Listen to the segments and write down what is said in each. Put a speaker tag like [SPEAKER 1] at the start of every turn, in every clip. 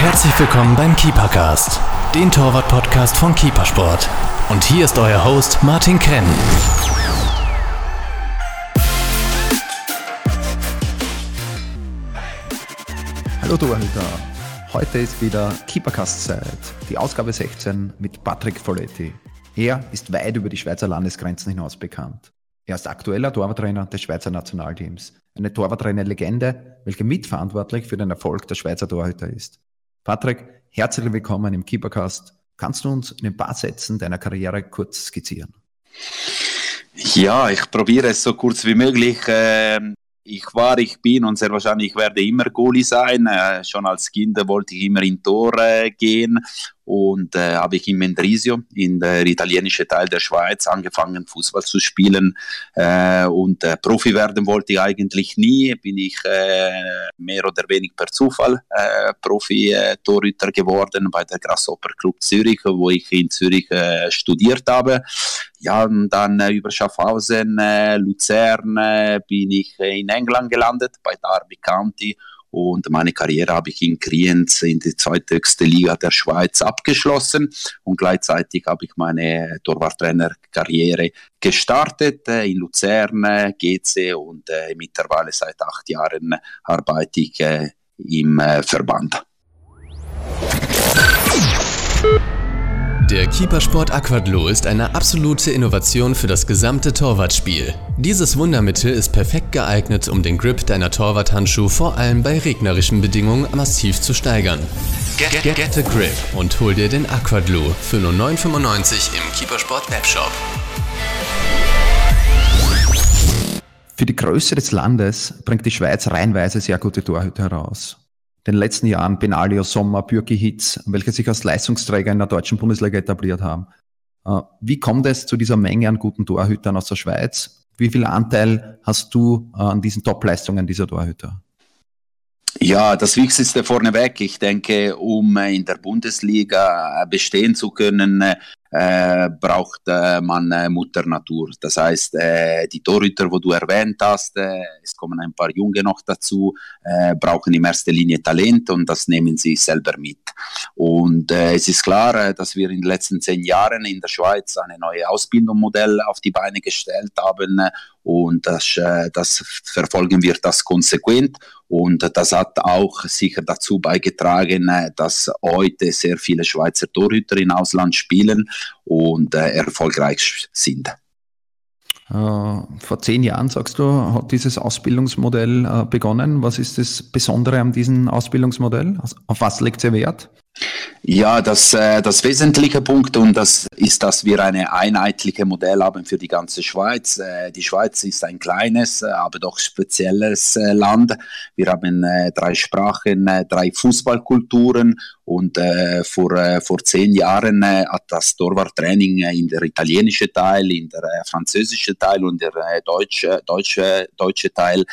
[SPEAKER 1] Herzlich willkommen beim Keepercast, den Torwart-Podcast von Keepersport. Und hier ist euer Host Martin Krenn.
[SPEAKER 2] Hallo Torhüter, heute ist wieder Keepercast-Zeit, die Ausgabe 16 mit Patrick Folletti. Er ist weit über die Schweizer Landesgrenzen hinaus bekannt. Er ist aktueller Torwarttrainer des Schweizer Nationalteams, eine Torwarttrainer-Legende, welche mitverantwortlich für den Erfolg der Schweizer Torhüter ist. Patrick, herzlich willkommen im Keepercast. Kannst du uns in ein paar Sätzen deiner Karriere kurz skizzieren?
[SPEAKER 3] Ja, ich probiere es so kurz wie möglich. Ähm, ich war, ich bin und sehr wahrscheinlich werde immer Goalie sein. Äh, schon als Kind wollte ich immer in Tor äh, gehen und äh, habe ich in Mendrisio, in der italienischen Teil der Schweiz, angefangen Fußball zu spielen. Äh, und äh, Profi werden wollte ich eigentlich nie, bin ich äh, mehr oder weniger per Zufall äh, Profi-Torhüter geworden bei der Grasshopper Club Zürich, wo ich in Zürich äh, studiert habe. Ja, und dann über Schaffhausen, Luzern bin ich in England gelandet, bei Derby County und meine Karriere habe ich in Kriens in die zweithöchste Liga der Schweiz abgeschlossen und gleichzeitig habe ich meine Torwarttrainerkarriere gestartet äh, in Luzern, äh, GC und äh, mittlerweile seit acht Jahren arbeite ich im Verband.
[SPEAKER 1] Der Keepersport Aquadlo ist eine absolute Innovation für das gesamte Torwartspiel. Dieses Wundermittel ist perfekt geeignet, um den Grip deiner Torwarthandschuhe vor allem bei regnerischen Bedingungen massiv zu steigern. Get, get, get a Grip und hol dir den Aquadlo für nur 9,95 im Keepersport Webshop.
[SPEAKER 2] Für die Größe des Landes bringt die Schweiz reihenweise sehr gute Torhüter heraus den letzten Jahren Benalio, Sommer, Bürki Hitz, welche sich als Leistungsträger in der deutschen Bundesliga etabliert haben. Äh, wie kommt es zu dieser Menge an guten Torhütern aus der Schweiz? Wie viel Anteil hast du äh, an diesen Top-Leistungen dieser Torhüter?
[SPEAKER 3] Ja, das Wichtigste vorneweg. Ich denke, um in der Bundesliga bestehen zu können, äh, braucht äh, man äh, Mutter Natur. Das heißt, äh, die Torhüter, wo du erwähnt hast, äh, es kommen ein paar Junge noch dazu, brauchen in erster Linie Talent und das nehmen sie selber mit. Und es ist klar, dass wir in den letzten zehn Jahren in der Schweiz eine neue Ausbildungsmodell auf die Beine gestellt haben und das, das verfolgen wir das konsequent und das hat auch sicher dazu beigetragen, dass heute sehr viele Schweizer Torhüter im Ausland spielen und äh, erfolgreich sind.
[SPEAKER 2] Äh, vor zehn Jahren, sagst du, hat dieses Ausbildungsmodell äh, begonnen. Was ist das Besondere an diesem Ausbildungsmodell? Auf was legt ihr Wert?
[SPEAKER 3] Ja, das, äh, das wesentliche Punkt und das ist, dass wir eine einheitliche Modell haben für die ganze Schweiz. Äh, die Schweiz ist ein kleines, äh, aber doch spezielles äh, Land. Wir haben äh, drei Sprachen, äh, drei Fußballkulturen und vor, vor zehn Jahren hat das Torwarttraining in der italienischen Teil, in der französischen Teil und der deutsche, deutsche, deutsche Teil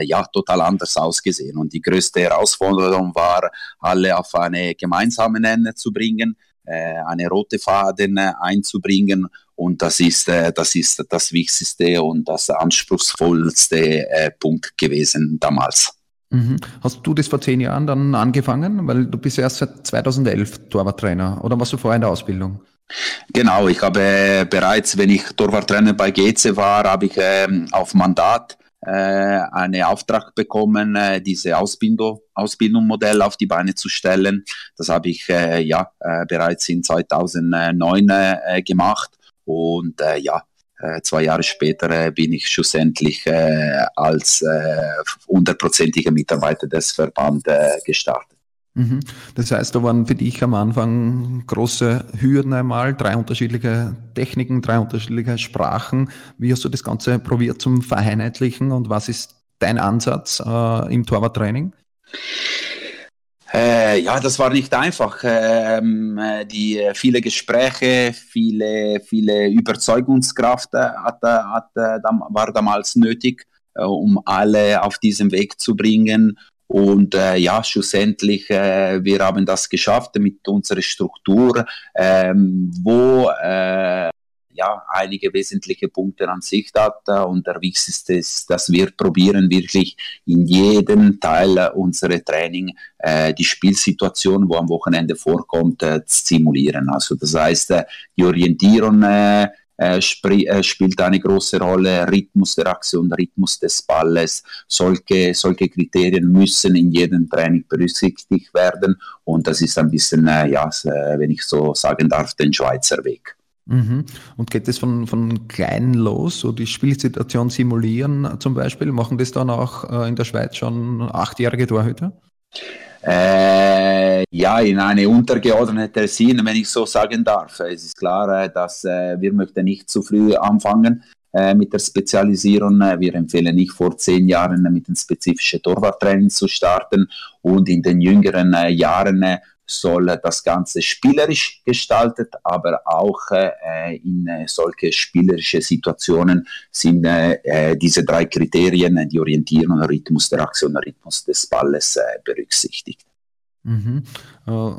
[SPEAKER 3] ja total anders ausgesehen. Und die größte Herausforderung war, alle auf eine gemeinsame Nenner zu bringen, äh, eine rote Faden äh, einzubringen und das ist, äh, das ist das wichtigste und das anspruchsvollste Punkt gewesen damals.
[SPEAKER 2] Mhm. Hast du das vor zehn Jahren dann angefangen? Weil du bist erst seit 2011 Torwarttrainer oder warst du vorher in der Ausbildung?
[SPEAKER 3] Genau, ich habe bereits, wenn ich Torwarttrainer bei GC war, habe ich ähm, auf Mandat äh, einen Auftrag bekommen, äh, diese Ausbildung, Ausbildungsmodell auf die Beine zu stellen. Das habe ich äh, ja bereits in 2009 gemacht und ja, zwei Jahre später bin ich schlussendlich als hundertprozentiger Mitarbeiter des Verbandes gestartet.
[SPEAKER 2] Mhm. Das heißt, da waren für dich am Anfang große Hürden einmal, drei unterschiedliche Techniken, drei unterschiedliche Sprachen. Wie hast du das Ganze probiert zum Vereinheitlichen und was ist dein Ansatz äh, im Torwarttraining?
[SPEAKER 3] Äh, ja, das war nicht einfach. Ähm, die äh, viele Gespräche, viele, viele Überzeugungskraft hat, hat, war damals nötig, äh, um alle auf diesen Weg zu bringen. Und äh, ja, schlussendlich, äh, wir haben das geschafft mit unserer Struktur, ähm, wo äh, ja, einige wesentliche Punkte an sich hat. Und der wichtigste ist, dass wir probieren wirklich in jedem Teil unserer Training äh, die Spielsituation, wo am Wochenende vorkommt, äh, zu simulieren. Also das heißt, äh, die Orientierung äh, äh, äh, spielt eine große Rolle, Rhythmus der Aktion, Rhythmus des Balles. Solche, solche Kriterien müssen in jedem Training berücksichtigt werden und das ist ein bisschen, äh, ja, äh, wenn ich so sagen darf, den Schweizer Weg.
[SPEAKER 2] Mhm. Und geht das von, von klein los, so die Spielsituation simulieren zum Beispiel? Machen das dann auch in der Schweiz schon achtjährige Torhüter?
[SPEAKER 3] Äh, ja, in eine untergeordnete Sinn, wenn ich so sagen darf. Es ist klar, äh, dass äh, wir möchten nicht zu früh anfangen äh, mit der Spezialisierung. Wir empfehlen nicht vor zehn Jahren mit dem spezifischen Torwarttraining zu starten und in den jüngeren äh, Jahren äh, soll das Ganze spielerisch gestaltet, aber auch äh, in äh, solche spielerische Situationen sind äh, diese drei Kriterien, die Orientierung, Rhythmus der Aktion, Rhythmus des Balles äh, berücksichtigt.
[SPEAKER 2] Mhm. Äh,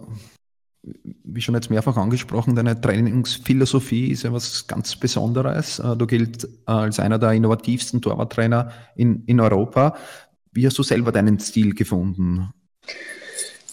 [SPEAKER 2] wie schon jetzt mehrfach angesprochen, deine Trainingsphilosophie ist ja was ganz Besonderes. Äh, du gilt als einer der innovativsten Torwarttrainer in, in Europa. Wie hast du selber deinen Stil gefunden?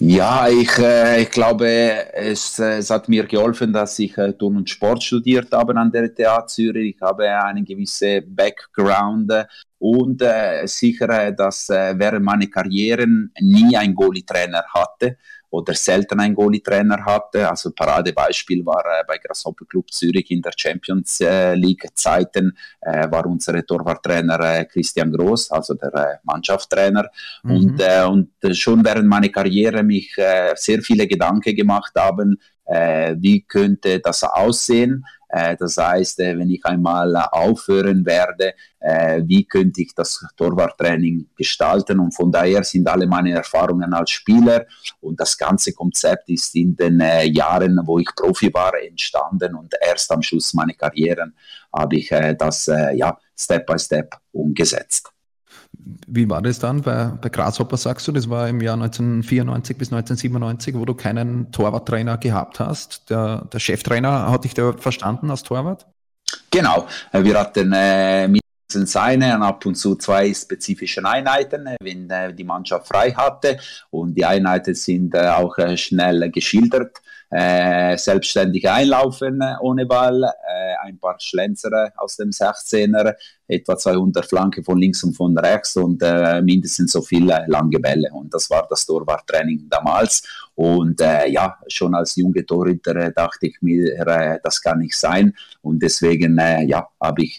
[SPEAKER 3] Ja, ich, äh, ich glaube, es, es, hat mir geholfen, dass ich äh, Turn und Sport studiert habe an der TH Zürich. Ich habe einen gewissen Background und äh, sicher, dass äh, während meiner Karriere nie ein Goalie-Trainer hatte oder selten einen Goalie-Trainer hatte. Also Paradebeispiel war äh, bei Grasshopper Club Zürich in der Champions äh, League Zeiten äh, war unser Torwarttrainer äh, Christian Groß, also der äh, Mannschaftstrainer. Mhm. Und, äh, und schon während meiner Karriere mich sehr viele Gedanken gemacht haben, wie könnte das aussehen? Äh, das heißt, äh, wenn ich einmal aufhören werde, äh, wie könnte ich das Torwarttraining gestalten? Und von daher sind alle meine Erfahrungen als Spieler und das ganze Konzept ist in den Jahren, wo ich Profi war, entstanden und erst am Schluss meiner Karriere habe ich das ja, Step by Step umgesetzt.
[SPEAKER 2] Wie war das dann bei, bei Grasshopper, sagst du? Das war im Jahr 1994 bis 1997, wo du keinen Torwarttrainer gehabt hast. Der, der Cheftrainer hat dich da verstanden als Torwart?
[SPEAKER 3] Genau. Wir hatten äh, mindestens eine und ab und zu zwei spezifische Einheiten, äh, wenn äh, die Mannschaft frei hatte. Und die Einheiten sind äh, auch äh, schnell geschildert äh, selbstständig einlaufen ohne Ball, äh, ein paar Schlenzer aus dem 16er, etwa 200 Flanke von links und von rechts und äh, mindestens so viele lange Bälle. Und das war das Torwarttraining damals. Und äh, ja, schon als junge Torhüter äh, dachte ich mir, äh, das kann nicht sein. Und deswegen ja, habe ich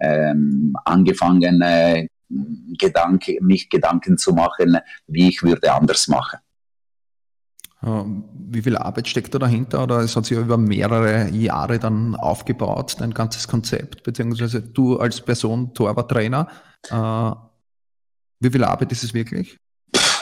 [SPEAKER 3] ähm, angefangen, Gedanke, mich Gedanken zu machen, wie ich würde anders machen.
[SPEAKER 2] Ähm, wie viel Arbeit steckt da dahinter? Oder es hat sich über mehrere Jahre dann aufgebaut, dein ganzes Konzept, beziehungsweise du als Person, Torwarttrainer. Äh, wie viel Arbeit ist es wirklich?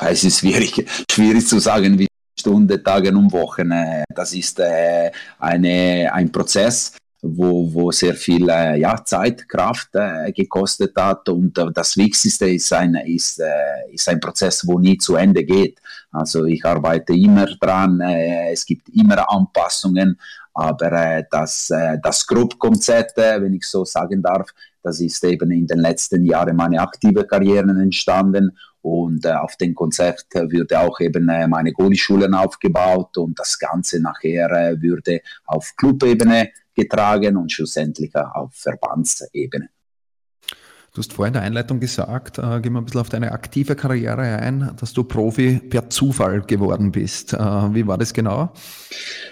[SPEAKER 3] Es ist schwierig, schwierig zu sagen, wie Stunden, Tage und Wochen. Das ist äh, eine, ein Prozess wo, wo sehr viel äh, ja, Zeit, Kraft äh, gekostet hat. Und äh, das Wichtigste ist ein, ist, äh, ist ein Prozess, wo nie zu Ende geht. Also ich arbeite immer dran, äh, es gibt immer Anpassungen, aber äh, das, das Grundkonzept, wenn ich so sagen darf, das ist eben in den letzten Jahren meine aktive Karriere entstanden und äh, auf dem Konzept würde auch eben äh, meine Goalie-Schulen aufgebaut und das Ganze nachher äh, würde auf Clubebene getragen und schlussendlich auf Verbandsebene.
[SPEAKER 2] Du hast vorhin in der Einleitung gesagt, äh, gehen wir ein bisschen auf deine aktive Karriere ein, dass du Profi per Zufall geworden bist. Äh, wie war das genau?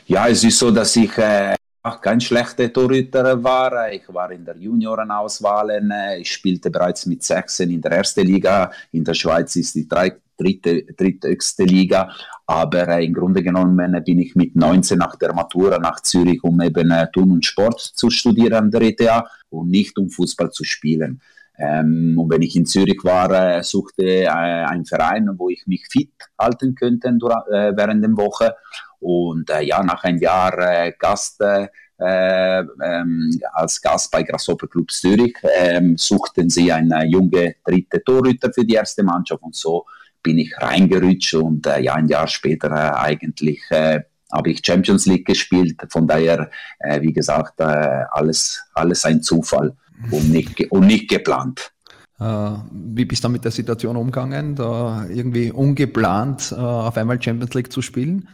[SPEAKER 3] Ja, es ist so, dass ich äh, kein schlechter Torhüter war. Ich war in der Juniorenauswahl. Äh, ich spielte bereits mit 16 in der ersten Liga. In der Schweiz ist die drei, dritte, dritthöchste Liga. Aber äh, im Grunde genommen bin ich mit 19 nach der Matura nach Zürich, um eben äh, Tun und Sport zu studieren an der ETH und nicht um Fußball zu spielen. Ähm, und wenn ich in Zürich war, äh, suchte äh, ein Verein, wo ich mich fit halten könnte äh, während der Woche. Und äh, ja, nach einem Jahr äh, Gast äh, ähm, als Gast bei Grasshopper Club Zürich ähm, suchten sie einen junge dritte Torhüter für die erste Mannschaft und so bin ich reingerutscht und äh, ja, ein Jahr später äh, eigentlich äh, habe ich Champions League gespielt. Von daher, äh, wie gesagt, äh, alles, alles ein Zufall und nicht, und nicht geplant.
[SPEAKER 2] Äh, wie bist du mit der Situation umgegangen, da irgendwie ungeplant auf einmal Champions League zu spielen?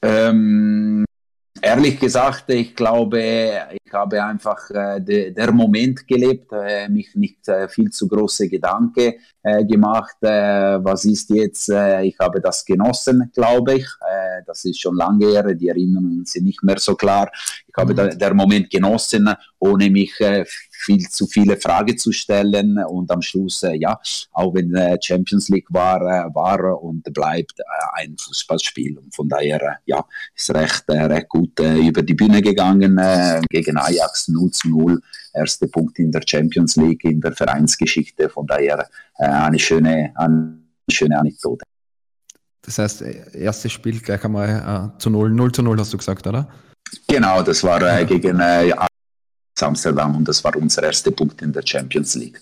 [SPEAKER 3] Ähm, ehrlich gesagt, ich glaube, ich habe einfach äh, de, der Moment gelebt, äh, mich nicht äh, viel zu große Gedanken äh, gemacht. Äh, was ist jetzt? Äh, ich habe das genossen, glaube ich. das ist schon lange her, die Erinnerungen sind nicht mehr so klar. Ich habe mhm. der Moment genossen, ohne mich viel zu viele Fragen zu stellen und am Schluss, äh, ja, auch wenn äh, Champions League war, äh, war und bleibt äh, ein Fußballspiel. Und von daher, ja, ist recht, äh, recht gut äh, über die Bühne gegangen gegen Ajax 0 zu 0. Erster Punkt in der Champions League, in der Vereinsgeschichte. Von daher eine schöne, eine schöne Anekdote.
[SPEAKER 2] Das heißt, erstes Spiel gleich einmal zu 0, 0 zu 0 hast du gesagt, oder?
[SPEAKER 3] Genau, das war äh, gegen äh, Amsterdam und das war unser erster Punkt in der Champions League.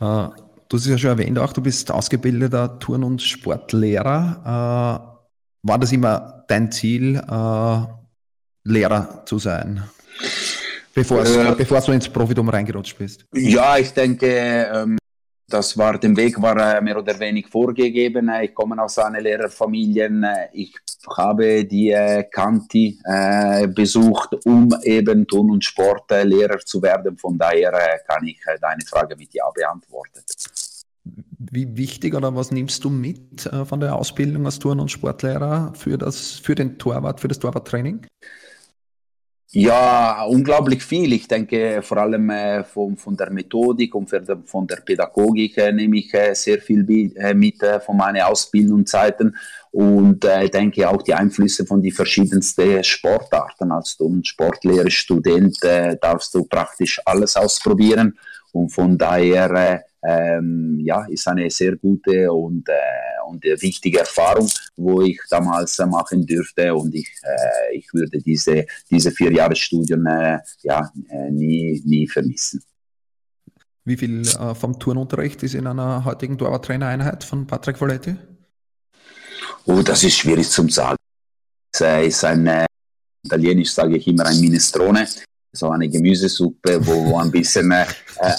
[SPEAKER 2] Uh, du hast es ja schon erwähnt, auch du bist ausgebildeter Turn- und Sportlehrer. Uh, war das immer dein Ziel, uh, Lehrer zu sein? Bevor, äh, bevor du ins Profitum reingerutscht bist?
[SPEAKER 3] Ja, ich denke, ähm, das war, der Weg war äh, mehr oder weniger vorgegeben. Ich komme aus einer Lehrerfamilie. Ich habe die äh, Kanti äh, besucht, um eben Turn- und Sportlehrer zu werden. Von daher kann ich deine Frage mit Ja beantworten.
[SPEAKER 2] Wie wichtig oder was nimmst du mit von der Ausbildung als Turn- und Sportlehrer für, das, für den Torwart, für das Torwarttraining?
[SPEAKER 3] Ja, unglaublich viel. Ich denke vor allem äh, von, von der Methodik und von der Pädagogik äh, nehme ich äh, sehr viel mit von meinen Ausbildungszeiten und denke auch die Einflüsse von den verschiedensten Sportarten. Als du ein Sportlehrer, Student darfst du praktisch alles ausprobieren und von daher ähm, ja, ist eine sehr gute und, äh, und wichtige Erfahrung, wo ich damals äh, machen dürfte und ich, äh, ich würde diese, diese vier Jahre Studien äh, ja, äh, nie, nie vermissen.
[SPEAKER 2] Wie viel äh, vom Turnunterricht ist in einer heutigen Torwarttrainereinheit von Patrick Folletti?
[SPEAKER 3] Oh, das ist schwierig zu sagen. Es ist ein, italienisch sage ich immer ein Minestrone so eine Gemüsesuppe, wo, wo ein bisschen äh,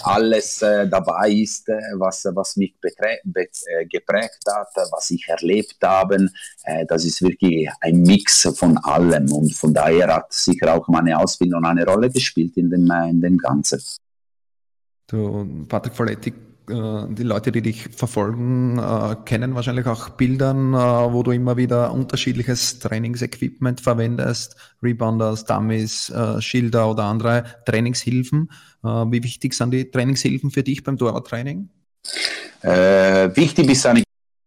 [SPEAKER 3] alles äh, dabei ist, äh, was, was mich äh, geprägt hat, was ich erlebt habe. Äh, das ist wirklich ein Mix von allem und von daher hat sicher auch meine Ausbildung eine Rolle gespielt in dem, äh, in dem Ganzen.
[SPEAKER 2] Du, Patrick Folletti, die Leute, die dich verfolgen, äh, kennen wahrscheinlich auch Bildern, äh, wo du immer wieder unterschiedliches Trainingsequipment verwendest, Rebounders, Dummies, Schilder oder andere Trainingshilfen. Wie wichtig sind die Trainingshilfen für dich beim Torwarttraining?
[SPEAKER 3] Äh, wichtig ist eine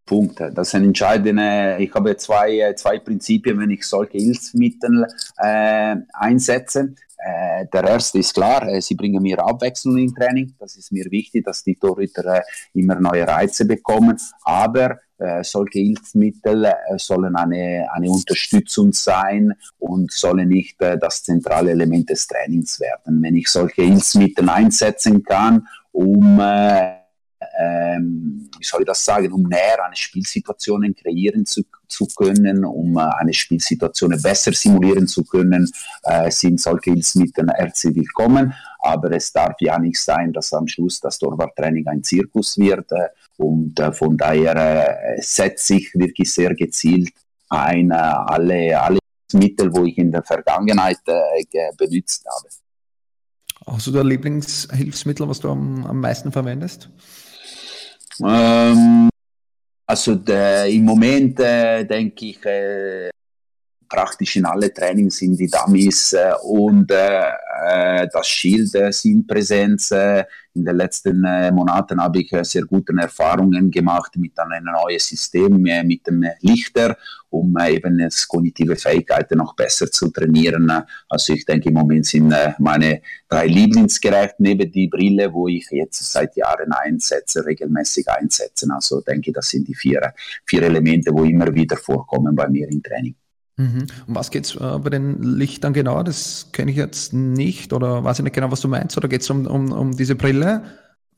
[SPEAKER 3] Punkte. Das sind entscheidende. Ich habe zwei, zwei Prinzipien, wenn ich solche Hilfsmittel äh, einsetze. Äh, der erste ist klar, äh, sie bringen mir Abwechslung im Training. Das ist mir wichtig, dass die Torhüter äh, immer neue Reize bekommen. Aber äh, solche Hilfsmittel äh, sollen eine, eine Unterstützung sein und sollen nicht äh, das zentrale Element des Trainings werden. Wenn ich solche Hilfsmittel einsetzen kann, um ähm, wie soll ich das sagen, um näher eine Spielsituation kreieren zu, zu können, um äh, eine Spielsituation besser simulieren zu können, äh, sind solche Hilfsmittel herzlich willkommen. Aber es darf ja nicht sein, dass am Schluss das Torwarttraining ein Zirkus wird. Äh, und äh, von daher äh, setze ich wirklich sehr gezielt ein, äh, alle, alle Mittel, wo ich in der Vergangenheit benutzt habe.
[SPEAKER 2] Hast du da Lieblingshilfsmittel, was du am, am meisten verwendest?
[SPEAKER 3] Ähm, also der, im Moment äh, denke ich, äh, praktisch in alle Trainings sind die Dummies äh, und äh, das Schild äh, sind präsent. in den letzten Monaten habe ich sehr gute Erfahrungen gemacht mit einem neuen System, mit dem Lichter, um eben kognitive Fähigkeiten noch besser zu trainieren. Also ich denke, im Moment sind meine drei Lieblingsgeräte neben die Brille, wo ich jetzt seit Jahren einsetze, regelmäßig einsetze. Also denke, das sind die vier, vier Elemente, wo immer wieder vorkommen bei mir im Training.
[SPEAKER 2] Mhm. Um was geht es äh, bei den Lichtern genau? Das kenne ich jetzt nicht oder weiß ich nicht genau, was du meinst. Oder geht es um, um, um diese Brille?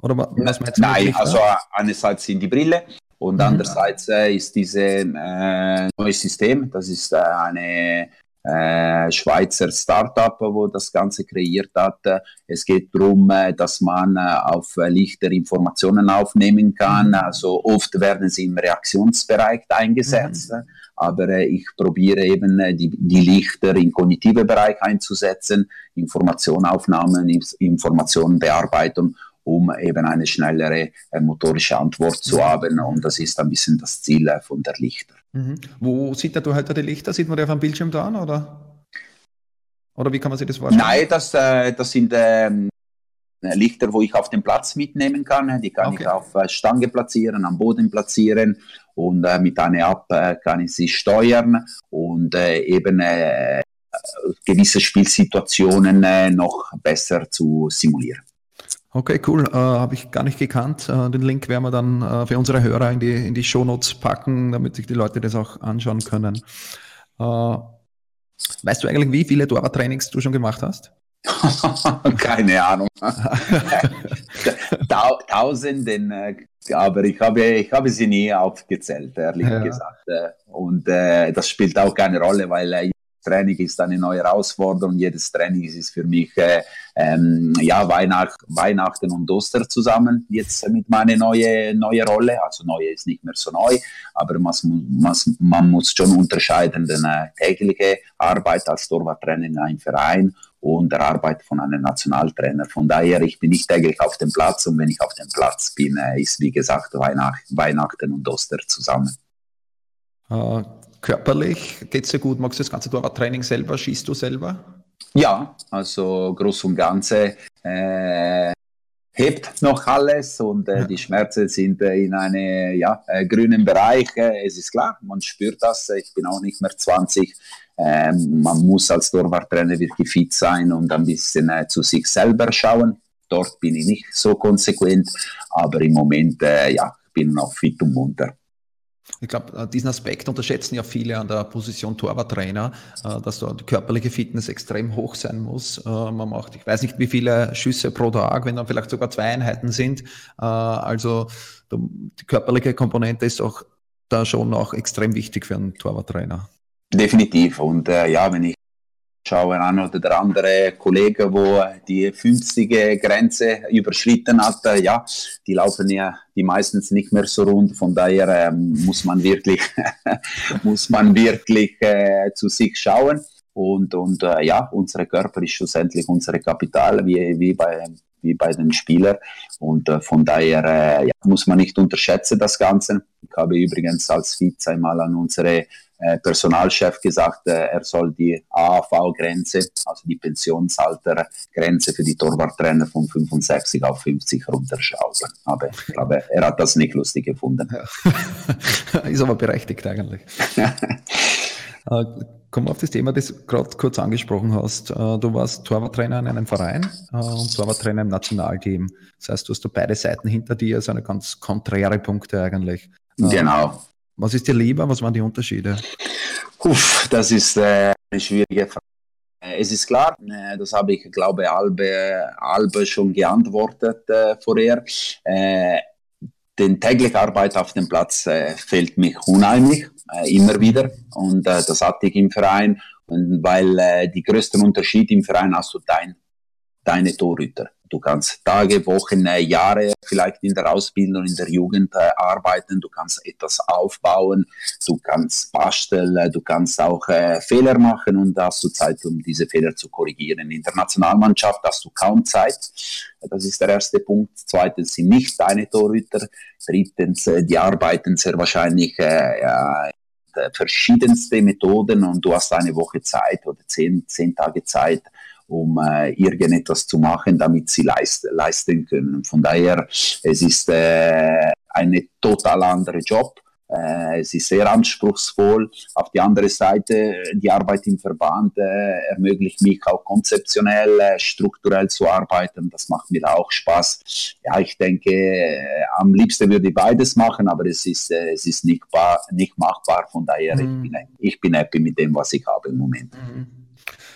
[SPEAKER 3] Oder was meinst du? Nein, also einerseits sind die Brille Und mhm. andererseits äh, ist dieses äh, neue System, das ist äh, eine äh, Schweizer Startup, wo das Ganze kreiert hat. Es geht darum, äh, dass man äh, auf Lichter Informationen aufnehmen kann. Mhm. Also oft werden sie im Reaktionsbereich eingesetzt. Mhm. Aber äh, ich probiere eben die, die Lichter im kognitiven Bereich einzusetzen, Informationaufnahmen, Informationenbearbeitung um eben eine schnellere äh, motorische Antwort zu mhm. haben. Und das ist ein bisschen das Ziel äh, von der Lichter.
[SPEAKER 2] Mhm. Wo sieht der heute die Lichter? Sieht man die auf dem Bildschirm da oder? Oder wie kann man sich das vorstellen?
[SPEAKER 3] Nein, das, äh, das sind ähm, Lichter, wo ich auf dem Platz mitnehmen kann. Die kann okay. ich auf äh, Stange platzieren, am Boden platzieren und äh, mit einer App äh, kann ich sie steuern und äh, eben äh, gewisse Spielsituationen äh, noch besser zu simulieren.
[SPEAKER 2] Okay, cool. Äh, Habe ich gar nicht gekannt. Äh, den Link werden wir dann äh, für unsere Hörer in die, in die Shownotes packen, damit sich die Leute das auch anschauen können. Äh, weißt du eigentlich, wie viele Torwarttrainings du schon gemacht hast?
[SPEAKER 3] Keine Ahnung. Tausenden, äh, aber ich habe, ich habe sie nie aufgezählt, ehrlich ja. gesagt. Äh, und das spielt auch keine Rolle, weil Training ist eine neue Herausforderung. Jedes Training ist für mich äh, ähm, ja, Weihnacht, Weihnachten und Oster zusammen. Jetzt mit meiner neuen neue Rolle. Also neue ist nicht mehr so neu, aber man, man, man muss schon unterscheiden den äh, tägliche Arbeit als Torwarttrainer in einem Verein und der Arbeit von einem Nationaltrainer. Von daher, ich bin nicht täglich auf dem Platz und wenn ich auf dem Platz bin, äh, ist wie gesagt Weihnacht, Weihnachten und Oster zusammen.
[SPEAKER 2] Körperlich geht es dir gut? Magst du das ganze Torwarttraining selber? Schießt du selber?
[SPEAKER 3] Ja, also groß und ganze äh, hebt noch alles und äh, ja. die Schmerzen sind äh, in einem ja, äh, grünen Bereich. Äh, es ist klar, man spürt das. Ich bin auch nicht mehr 20. Ähm, man muss als Torwarttrainer wirklich fit sein und ein bisschen äh, zu sich selber schauen. Dort bin ich nicht so konsequent, aber im Moment ja, bin ich noch fit und munter.
[SPEAKER 2] Ich glaube, äh, diesen Aspekt unterschätzen ja viele an der Position Torwarttrainer, äh, dass da die körperliche Fitness extrem hoch sein muss. Äh, man macht, ich weiß nicht, wie viele Schüsse pro Tag, wenn dann vielleicht sogar zwei Einheiten sind. Also die körperliche Komponente ist auch da schon auch extrem wichtig für einen Torwarttrainer.
[SPEAKER 3] Definitiv. Und äh, ja, wenn ich schaue an oder der andere Kollege, wo die 50 Grenze überschritten hat, ja, die laufen ja die meistens nicht mehr so rund. Von daher äh, muss man wirklich, muss man wirklich äh, zu sich schauen. Und, und äh, ja, unser Körper ist schlussendlich unser Kapital, wie, wie bei wie bei den Spielern. Und äh, von daher äh, ja, muss man nicht unterschätzen das Ganze. Ich habe übrigens als Vize einmal an unsere äh, Personalchef gesagt, äh, er soll die AAV-Grenze, also die Pensionsaltergrenze für die Torwarttrainer von 65 auf 50 runterschrauben. Aber ich glaube, er hat das nicht lustig gefunden.
[SPEAKER 2] Ja. Ist aber berechtigt eigentlich. Äh, kommen wir auf das Thema, das du gerade kurz angesprochen hast. Du warst Torwarttrainer in einem Verein und Torwarttrainer im Nationalteam. Das heißt, du hast da beide Seiten hinter dir, also eine ganz konträre Punkte eigentlich.
[SPEAKER 3] Genau.
[SPEAKER 2] Was ist dir lieber? Was waren die Unterschiede?
[SPEAKER 3] Uff, das ist äh, eine schwierige Frage. Äh, es ist klar, äh, das habe ich, glaube ich, Albe, Albe schon geantwortet äh, vorher. Äh, die tägliche Arbeit auf dem Platz äh, fehlt mich unheimlich, äh, immer wieder. Und äh, das hatte ich im Verein. Und weil äh, die größten Unterschied im Verein hast du dein, deine Torhüter. Du kannst Tage, Wochen, äh, Jahre vielleicht in der Ausbildung, in der Jugend äh, arbeiten. Du kannst etwas aufbauen. Du kannst basteln. Du kannst auch äh, Fehler machen und hast du Zeit, um diese Fehler zu korrigieren. In der Nationalmannschaft hast du kaum Zeit. Das ist der erste Punkt. Zweitens sind nicht deine Torhüter. Drittens, äh, die arbeiten sehr wahrscheinlich äh, ja, verschiedenste Methoden und du hast eine Woche Zeit oder zehn, zehn Tage Zeit, um äh, irgendetwas zu machen, damit sie leist, leisten können. Von daher, es ist äh, ein total anderer Job. Äh, es ist sehr anspruchsvoll. Auf der anderen Seite, die Arbeit im Verband äh, ermöglicht mich auch konzeptionell, äh, strukturell zu arbeiten. Das macht mir auch Spaß. Ja, ich denke, äh, am liebsten würde ich beides machen, aber es ist, äh, es ist nicht, nicht machbar. Von daher, mhm. ich, bin, ich bin happy mit dem, was ich habe im Moment. Mhm.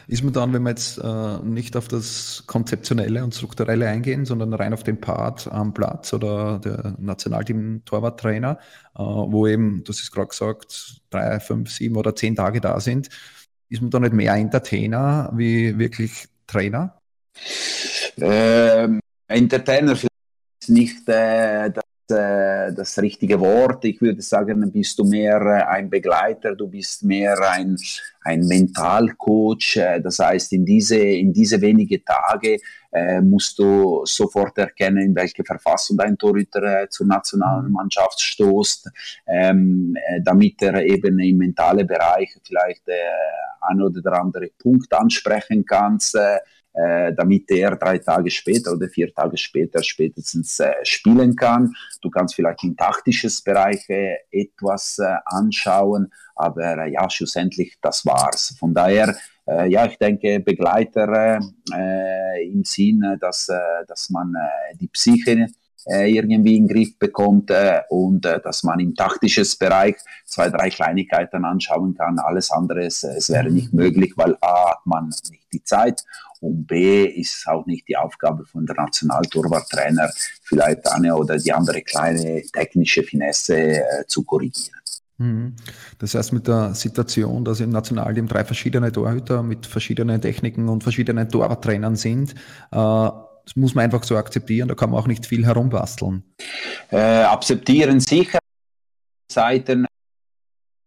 [SPEAKER 2] Ist man dann, wenn wir jetzt äh, nicht auf das Konzeptionelle und Strukturelle eingehen, sondern rein auf den Part am Platz oder der Nationalteam-Torwarttrainer, äh, wo eben, hast es gerade gesagt, drei, fünf, sieben oder zehn Tage da sind, ist man da nicht mehr Entertainer wie wirklich Trainer?
[SPEAKER 3] Ähm, Entertainer ist nicht äh, äh, das richtige Wort. Ich würde sagen, bist du mehr äh, ein Begleiter, du bist mehr ein, ein Mentalcoach. Äh, das heißt, in diese, in diese wenige Tage äh, musst du sofort erkennen, in welche Verfassung dein Torhüter äh, zur nationalen Mannschaft stoßt, ähm, äh, damit er eben im mentalen Bereich vielleicht äh, ein oder andere Punkt ansprechen kann äh, damit er drei Tage später oder vier Tage später spätestens äh, spielen kann. Du kannst vielleicht in taktisches Bereich äh, etwas äh, anschauen, aber äh, ja, schlussendlich das war's. Von daher, äh, ja, ich denke, Begleiter im Sinne, dass, dass man die Psyche irgendwie in den Griff bekommt äh, und äh, dass man im taktisches Bereich zwei, drei Kleinigkeiten anschauen kann. Alles andere, es wäre nicht möglich, weil A hat man nicht die Zeit und B ist auch nicht die Aufgabe von der Nationaltorwarttrainer, vielleicht eine oder die andere kleine technische Finesse äh, zu korrigieren.
[SPEAKER 2] Mhm. Das heißt, mit der Situation, dass im Nationalteam drei verschiedene Torhüter mit verschiedenen Techniken und verschiedenen Torwarttrainern sind, äh, das muss man einfach so akzeptieren, da kann man auch nicht viel herumbasteln.
[SPEAKER 3] Äh, akzeptieren sicher. Seiten.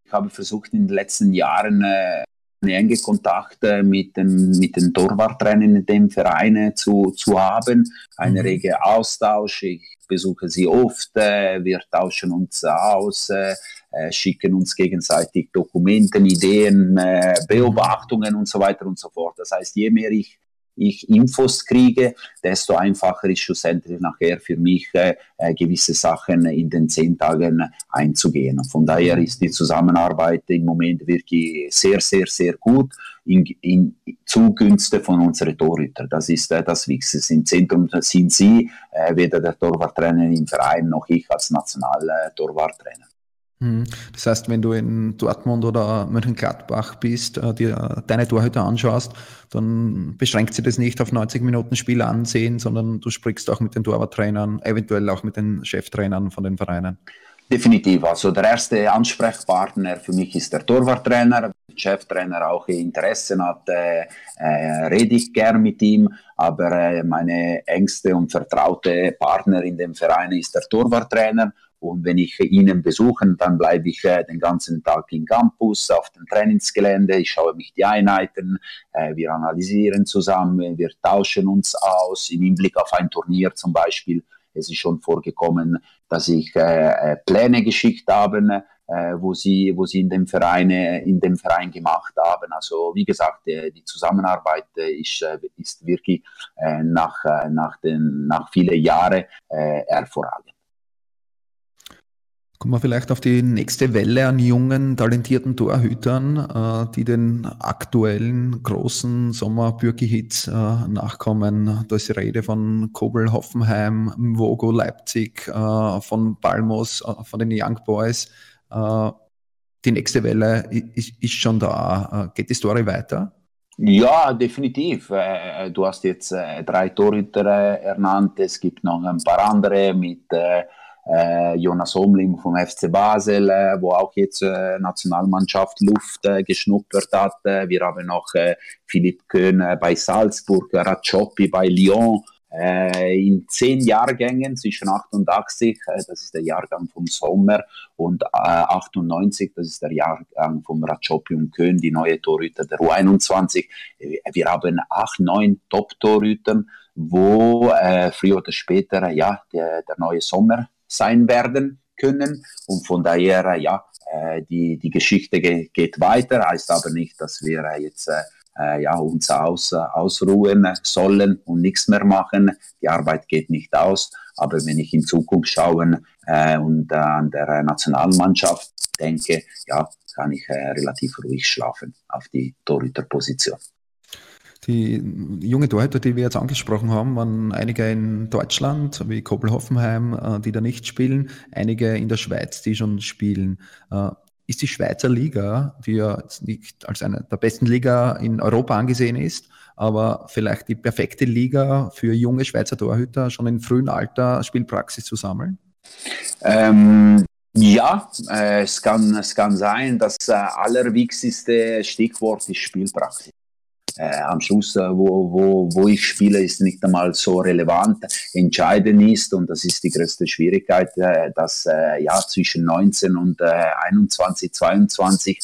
[SPEAKER 3] Ich habe versucht in den letzten Jahren äh, enge Kontakte mit, dem, mit den Torwarttrainern in dem Verein zu, zu haben, einen mhm. regen Austausch. Ich besuche sie oft, äh, wir tauschen uns aus, äh, äh schicken uns gegenseitig Dokumente, Ideen, äh, Beobachtungen und so weiter und so fort. Das heißt, je mehr ich ich Infos kriege, desto einfacher ist schlussendlich nachher für mich äh, äh, gewisse Sachen in den zehn Tagen einzugehen. Von daher ist die Zusammenarbeit im Moment wirklich sehr, sehr, sehr gut in, in zugunsten von unseren Torhütern. Das ist äh, das Wichtigste. Im Zentrum sind sie, äh, weder der Torwarttrainer im Verein noch ich als Nationaltorwarttrainer.
[SPEAKER 2] Hm. Das heißt, wenn du in Dortmund oder Mönchengladbach bist, äh, dir deine Torhüter anschaust, dann beschränkt sich das nicht auf 90 Minuten Spiel ansehen, sondern du sprichst auch mit den Torwarttrainern, eventuell auch mit den Cheftrainern von den Vereinen.
[SPEAKER 3] Definitiv. Also der erste Ansprechpartner für mich ist der Torwarttrainer. Wenn der Cheftrainer auch Interesse hat, äh, äh, rede ich gern mit ihm. Aber äh, meine engste und vertraute Partner in dem Verein ist der Torwarttrainer. Und wenn ich ihn besuche, dann bleibe ich äh, den ganzen Tag im Campus, auf dem Trainingsgelände. Ich schaue mich die Einheiten, äh, wir analysieren zusammen, wir tauschen uns aus. Im Hinblick auf ein Turnier zum Beispiel, es ist schon vorgekommen, dass ich äh, äh Pläne geschickt habe, äh, wo sie, wo sie in dem Verein, in dem Verein gemacht haben. Also wie gesagt, die Zusammenarbeit ist, ist wirklich nach, nach, den, nach vielen Jahren hervorragend.
[SPEAKER 2] Kommen wir vielleicht auf die nächste Welle an jungen, talentierten Torhütern, äh, die den aktuellen großen Sommer-Bürki-Hits äh, nachkommen. Da ist die Rede von Kobel, Hoffenheim, Mvogo, Leipzig, äh, von Balmos, von den Young Boys. Die nächste Welle ist, schon da. Geht die Story weiter?
[SPEAKER 3] Ja, definitiv. Du hast jetzt drei Torhüter ernannt. Es gibt noch ein paar andere mit Jonas Omlim vom FC Basel, äh, wo auch jetzt äh, Nationalmannschaft Luft äh, geschnuppert hat. Äh, wir haben noch äh, Philipp Köhn äh, bei Salzburg, Raccioppi bei Lyon. Äh, in zehn Jahrgängen zwischen 88, äh, das ist der Jahrgang vom Sommer, und äh, 98, das ist der Jahrgang vom Raccioppi und Köhn, die neue Torhüter der U21. Äh, wir haben acht, neun Top-Torhüter, wo äh, früher oder später ja der, der neue Sommer sein werden können. Und von daher, ja, äh, die, die Geschichte geht weiter, heißt aber nicht, dass wir äh, jetzt äh, ja, uns aus, ausruhen sollen und nichts mehr machen. Die Arbeit geht nicht aus. Aber wenn ich in Zukunft schaue äh, und an der Nationalmannschaft denke, ja, kann ich äh, relativ ruhig schlafen auf die Torhüterposition.
[SPEAKER 2] Die junge Torhüter, die wir jetzt angesprochen haben, waren einige in Deutschland, wie Koppel Hoffenheim, äh, die da nicht spielen, einige in der Schweiz, die schon spielen. Äh, ist die Schweizer Liga, die ja nicht als eine der besten Liga in Europa angesehen ist, aber vielleicht die perfekte Liga für junge Schweizer Torhüter schon in frühem Alter Spielpraxis zu sammeln?
[SPEAKER 3] Ähm, ja, äh, es, kann, es kann sein, das äh, allerwichtigste Stichwort ist Spielpraxis. Äh, am Schluss, äh, wo, wo, wo ich spiele, ist nicht einmal so relevant. Entscheidend ist, und das ist die größte Schwierigkeit, äh, dass äh, ja, zwischen 19 und 21, 22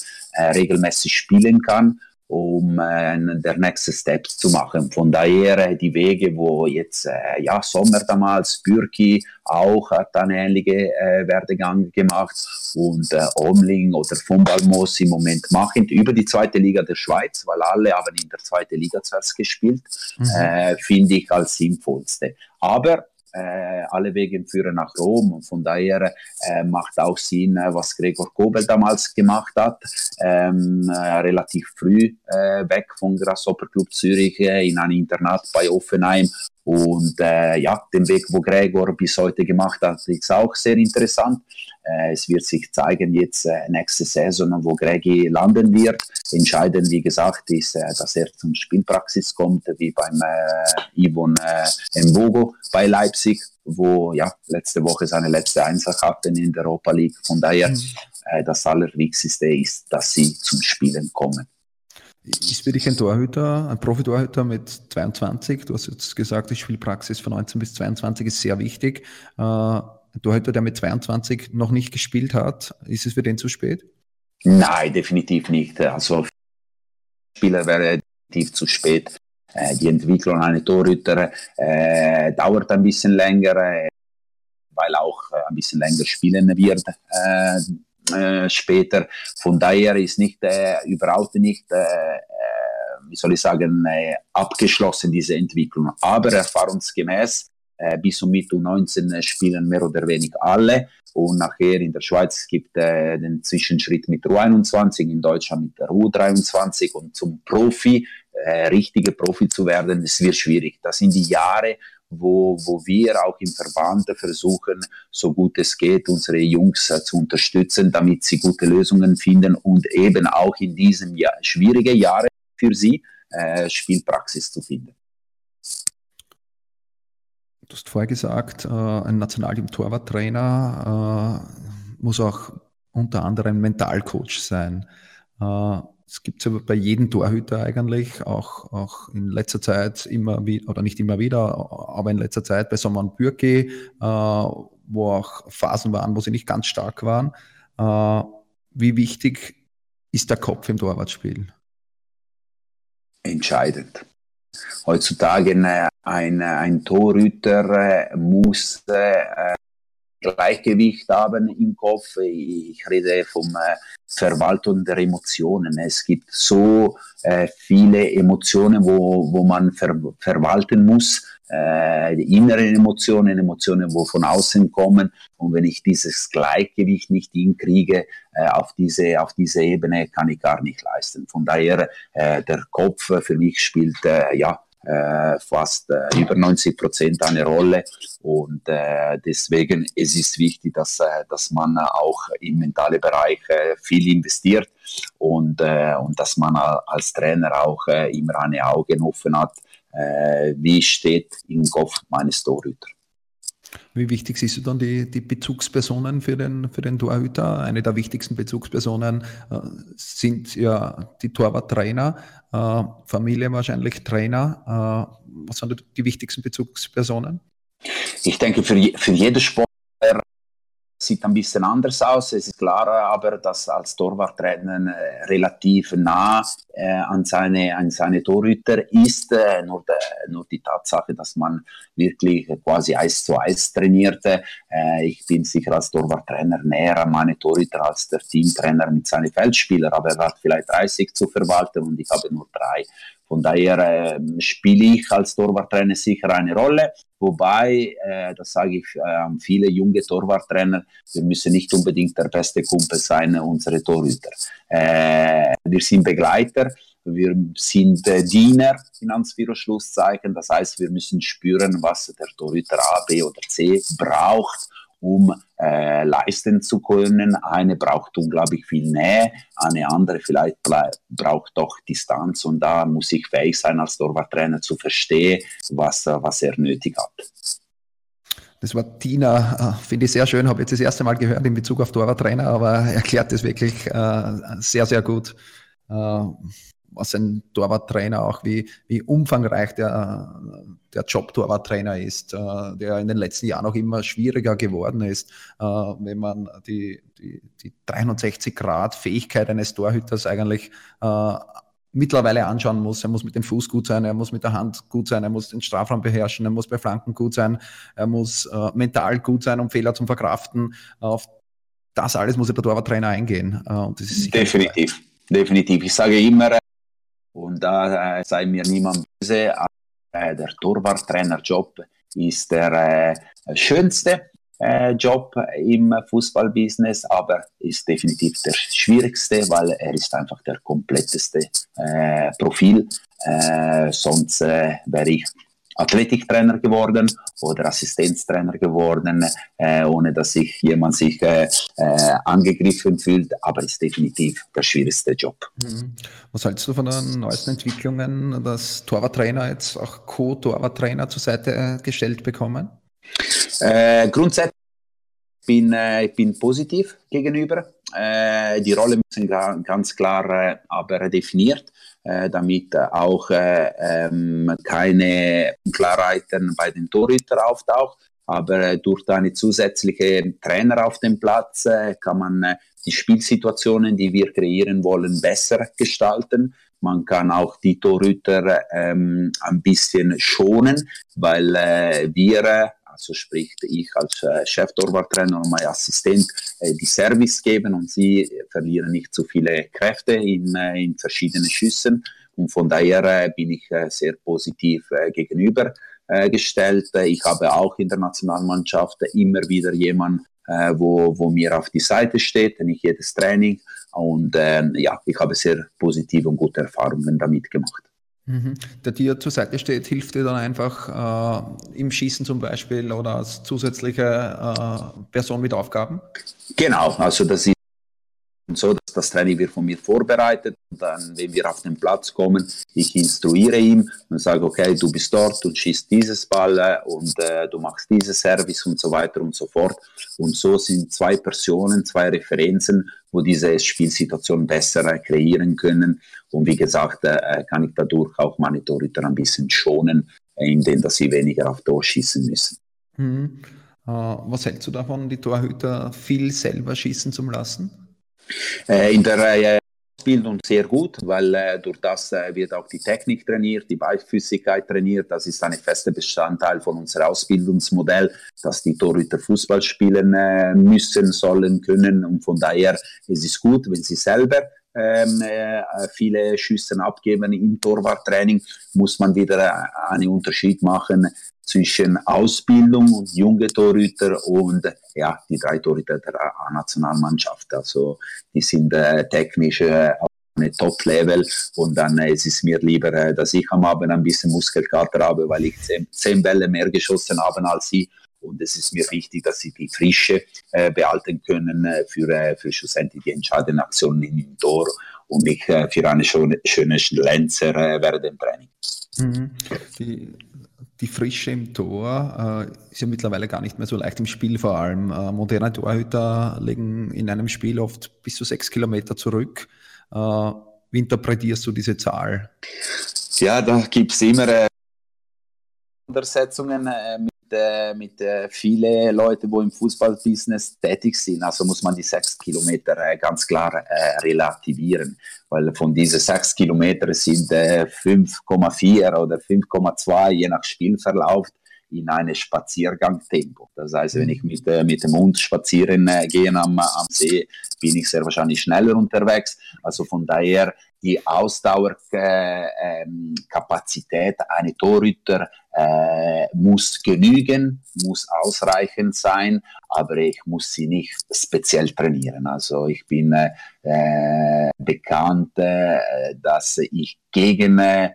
[SPEAKER 3] regelmäßig spielen kann um äh, der nächste Step zu machen. Von daher äh, die Wege, wo jetzt äh, ja Sommer damals, Bürki auch hat einen ähnlichen äh, Werdegang gemacht und Omling oder Fumbalmos im Moment machen über die zweite Liga der Schweiz, weil alle haben in der zweiten Liga zuerst gespielt, mhm. finde ich als sinnvollste. Aber äh, alle Wege führen nach Rom. Und von daher äh, macht auch Sinn, äh, was Gregor Kobel damals gemacht hat, ähm, äh, relativ früh äh, weg von Grasshopper Club Zürich äh, in ein Internat bei Offenheim und äh, ja, den Weg, wo Gregor bis heute gemacht hat, ist auch sehr interessant. Äh, es wird sich zeigen jetzt äh, nächste Saison, wo Gregi landen wird. Entscheidend, wie gesagt, ist, äh, dass er zum Spielpraxis kommt, wie beim äh, Yvonne äh, Mbogo bei Leipzig, wo ja letzte Woche seine letzte Einsatz hatten in der Europa League. Von daher, mhm. das Allerwichtigste ist, dass sie zum Spielen kommen.
[SPEAKER 2] Ist für dich ein Torhüter, ein Profitorhüter mit 22? Du hast jetzt gesagt, die Spielpraxis von 19 bis 22 ist sehr wichtig. Äh, ein Torhüter, der mit 22 noch nicht gespielt hat, ist es für den zu spät?
[SPEAKER 3] Nein, definitiv nicht. Also Spieler wäre definitiv zu spät. Äh, die Entwicklung eines Torhüter äh, dauert ein bisschen länger, äh, weil auch ein bisschen länger spielen wird äh, später. Von daher ist nicht äh, überhaupt nicht, äh, äh, wie soll ich sagen, äh, abgeschlossen diese Entwicklung. Aber erfahrungsgemäß bis zum Mitte 19 spielen mehr oder weniger alle. Und nachher in der Schweiz gibt es den Zwischenschritt mit U21, in Deutschland mit der U23 und zum Profi, äh, richtige Profi zu werden, das wird schwierig. Das sind die Jahre, wo, wo wir auch im Verband versuchen, so gut es geht, unsere Jungs äh, zu unterstützen, damit sie gute Lösungen finden und eben auch in diesem Jahr, schwierige Jahre für sie äh, Spielpraxis zu finden.
[SPEAKER 2] Du hast vorher gesagt, äh, ein Nationalteam-Torwarttrainer äh, muss auch unter anderem Mentalcoach sein. Äh, es gibt es ja bei jedem Torhüter eigentlich, auch, auch in letzter Zeit immer wieder, oder nicht immer wieder, aber in letzter Zeit bei Sommer Bürki, äh, wo auch Phasen waren, wo sie nicht ganz stark waren. Äh, wie wichtig ist der Kopf im Torwartspiel?
[SPEAKER 3] Entscheidend. Heutzutage ein, ein Torhüter äh, muss äh, Gleichgewicht haben im Kopf. Ich rede vom äh, Verwaltung der Emotionen. Es gibt so äh, viele Emotionen, wo, wo man ver verwalten muss. Äh, die inneren Emotionen, Emotionen, wo von außen kommen. Und wenn ich dieses Gleichgewicht nicht hinkriege, äh, auf, diese, auf diese Ebene, kann ich gar nicht leisten. Von daher, äh, der Kopf für mich spielt äh, ja äh, fast äh, über 90 Prozent eine Rolle. Und äh, deswegen es ist wichtig, dass, äh, dass man auch im mentalen Bereich äh, viel investiert und, äh, und dass man als Trainer auch immer eine Augen offen hat, wie steht im Kopf meines Torhüters.
[SPEAKER 2] Wie wichtig siehst du dann die, die Bezugspersonen für den, für den Torhüter? Eine der wichtigsten Bezugspersonen äh, sind ja die Torwarttrainer, äh, Familie wahrscheinlich Trainer. Äh, was sind die wichtigsten Bezugspersonen?
[SPEAKER 3] Ich denke, für, für jede Sport sieht ein bisschen anders aus. Es ist klar aber, dass als Torwarttrainer äh, relativ nah äh, an, seine, an seine Torhüter ist. Äh, nur, de, nur die Tatsache, dass man wirklich quasi Eis zu Eis trainierte. Äh, ich bin sicher als Torwarttrainer näher an meine Torhüter als der Teamtrainer mit seinen Feldspielern, aber er hat vielleicht 30 zu verwalten und ich habe nur drei. Von daher äh, spiele ich als Torwarttrainer sicher eine Rolle. Wobei, äh, das sage ich äh, viele junge Torwarttrainer, wir müssen nicht unbedingt der beste Kumpel sein, unsere Torhüter. Äh, wir sind Begleiter, wir sind äh, Diener, in Anführungszeichen. Das heißt, wir müssen spüren, was der Torhüter A, B oder C braucht um äh, leisten zu können. Eine braucht unglaublich viel Nähe, eine andere vielleicht braucht doch Distanz und da muss ich fähig sein, als Torwarttrainer zu verstehen, was, was er nötig hat.
[SPEAKER 2] Das war Tina, äh, finde ich sehr schön, habe jetzt das erste Mal gehört in Bezug auf Torwarttrainer, aber erklärt das wirklich äh, sehr, sehr gut. Äh, was ein Torwarttrainer auch, wie, wie umfangreich der, der Job Torwarttrainer ist, äh, der in den letzten Jahren auch immer schwieriger geworden ist, äh, wenn man die, die, die 360 Grad Fähigkeit eines Torhüters eigentlich äh, mittlerweile anschauen muss. Er muss mit dem Fuß gut sein, er muss mit der Hand gut sein, er muss den Strafraum beherrschen, er muss bei Flanken gut sein, er muss äh, mental gut sein, um Fehler zu verkraften. Auf das alles muss der Torwarttrainer eingehen.
[SPEAKER 3] Äh, definitiv, definitiv. Ich sage immer, und da äh, sei mir niemand böse, äh, der Torwarttrainerjob ist der äh, schönste äh, Job im Fußballbusiness, aber ist definitiv der schwierigste, weil er ist einfach der kompletteste äh, Profil. Äh, sonst wäre ich Athletiktrainer geworden oder Assistenztrainer geworden, äh, ohne dass sich jemand sich äh, äh, angegriffen fühlt, aber ist definitiv der schwierigste Job. Mhm.
[SPEAKER 2] Was hältst du von den neuesten Entwicklungen, dass Torwarttrainer jetzt auch Co-Torwarttrainer zur Seite äh, gestellt bekommen?
[SPEAKER 3] Äh, grundsätzlich bin ich bin positiv gegenüber. die Rolle müssen ganz klar aber definiert damit auch äh, ähm, keine Unklarheiten bei den Torhütern auftaucht. Aber äh, durch eine zusätzliche Trainer auf dem Platz äh, kann man äh, die Spielsituationen, die wir kreieren wollen, besser gestalten. Man kann auch die Torhüter ähm, ein bisschen schonen, weil äh, wir also sprich ich als äh, Cheftorwarttrainer und mein Assistent, äh, die Service geben und sie verlieren nicht zu viele Kräfte in, äh, in verschiedenen Schüssen. Und von daher äh, bin ich äh, sehr positiv äh, gegenüber gestellt. Ich habe auch in der Nationalmannschaft immer wieder jemanden, wo, wo mir auf die Seite steht, nicht jedes Training. Und ähm, ja, ich habe sehr positive und gute Erfahrungen damit gemacht.
[SPEAKER 2] Mhm. Der dir zur Seite steht, hilft dir dann einfach äh, im Schießen zum Beispiel oder als zusätzliche äh, Person mit Aufgaben?
[SPEAKER 3] Genau, also das ist so, dass das Training wird von mir vorbereitet und dann, wenn wir auf den Platz kommen, ich instruiere ihn und sage, okay, du bist dort und schießt dieses Ball äh, und äh, du machst dieses Service und so weiter und so fort. Und so sind zwei Personen, zwei Referenzen, wo diese Spielsituation besser äh, kreieren können. Und wie gesagt, äh, äh kann ich dadurch auch meine Torhüter ein bisschen schonen, äh, indem dass sie weniger auf Tor schießen müssen.
[SPEAKER 2] Mhm. was hältst du davon, die Torhüter viel selber schießen zu lassen?
[SPEAKER 3] Äh, in der äh, Ausbildung sehr gut, weil äh, durch das äh, wird auch die Technik trainiert, die Beidfüßigkeit trainiert. Das ist ein fester Bestandteil von unserem Ausbildungsmodell, dass die Torhüter Fußball spielen äh, müssen, sollen, können. Und von daher ist es gut, wenn sie selber ähm, äh, viele Schüsse abgeben im Torwarttraining, muss man wieder einen Unterschied machen zwischen Ausbildung und junge Torhüter und ja, die drei Torhüter der A-Nationalmannschaft. Also die sind äh, technisch äh, auf eine Top-Level und dann äh, es ist mir lieber, äh, dass ich am Abend ein bisschen Muskelkater habe, weil ich zehn, zehn Bälle mehr geschossen habe als sie und es ist mir wichtig, dass sie die Frische äh, behalten können äh, für, äh, für schlussendlich die entscheidenden Aktionen im Tor und nicht äh, für eine schöne, schöne Lenzer äh, während dem Training.
[SPEAKER 2] Mhm. Die die Frische im Tor äh, ist ja mittlerweile gar nicht mehr so leicht im Spiel vor allem. Äh, moderne Torhüter legen in einem Spiel oft bis zu sechs Kilometer zurück. Äh, wie interpretierst du diese Zahl?
[SPEAKER 3] Ja, da gibt es immer äh, Untersetzungen äh, mit äh, vielen Leuten, die im Fußballbusiness tätig sind. Also muss man die sechs Kilometer äh, ganz klar äh, relativieren, weil von diesen sechs Kilometern sind 5,4 äh, oder 5,2 je nach Spielverlauf in eine Spaziergangtempo. Das heißt, wenn ich mit, äh, mit dem Hund spazieren äh, gehe am, am See, bin ich sehr wahrscheinlich schneller unterwegs. Also von daher die Ausdauerkapazität, äh, ähm, eine Torhüter äh, muss genügen, muss ausreichend sein, aber ich muss sie nicht speziell trainieren. Also ich bin äh, bekannt, äh, dass ich gegen äh,